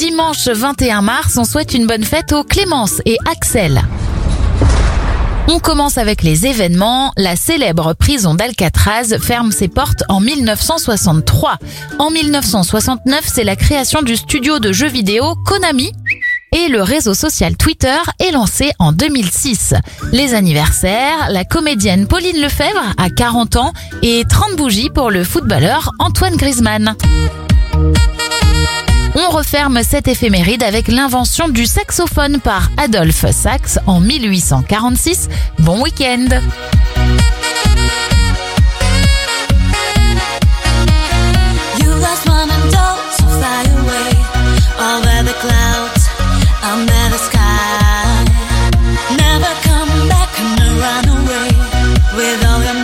Dimanche 21 mars, on souhaite une bonne fête aux Clémence et Axel. On commence avec les événements. La célèbre prison d'Alcatraz ferme ses portes en 1963. En 1969, c'est la création du studio de jeux vidéo Konami. Et le réseau social Twitter est lancé en 2006. Les anniversaires, la comédienne Pauline Lefebvre a 40 ans et 30 bougies pour le footballeur Antoine Griezmann referme cette éphéméride avec l'invention du saxophone par Adolphe Sax en 1846. Bon week-end. With all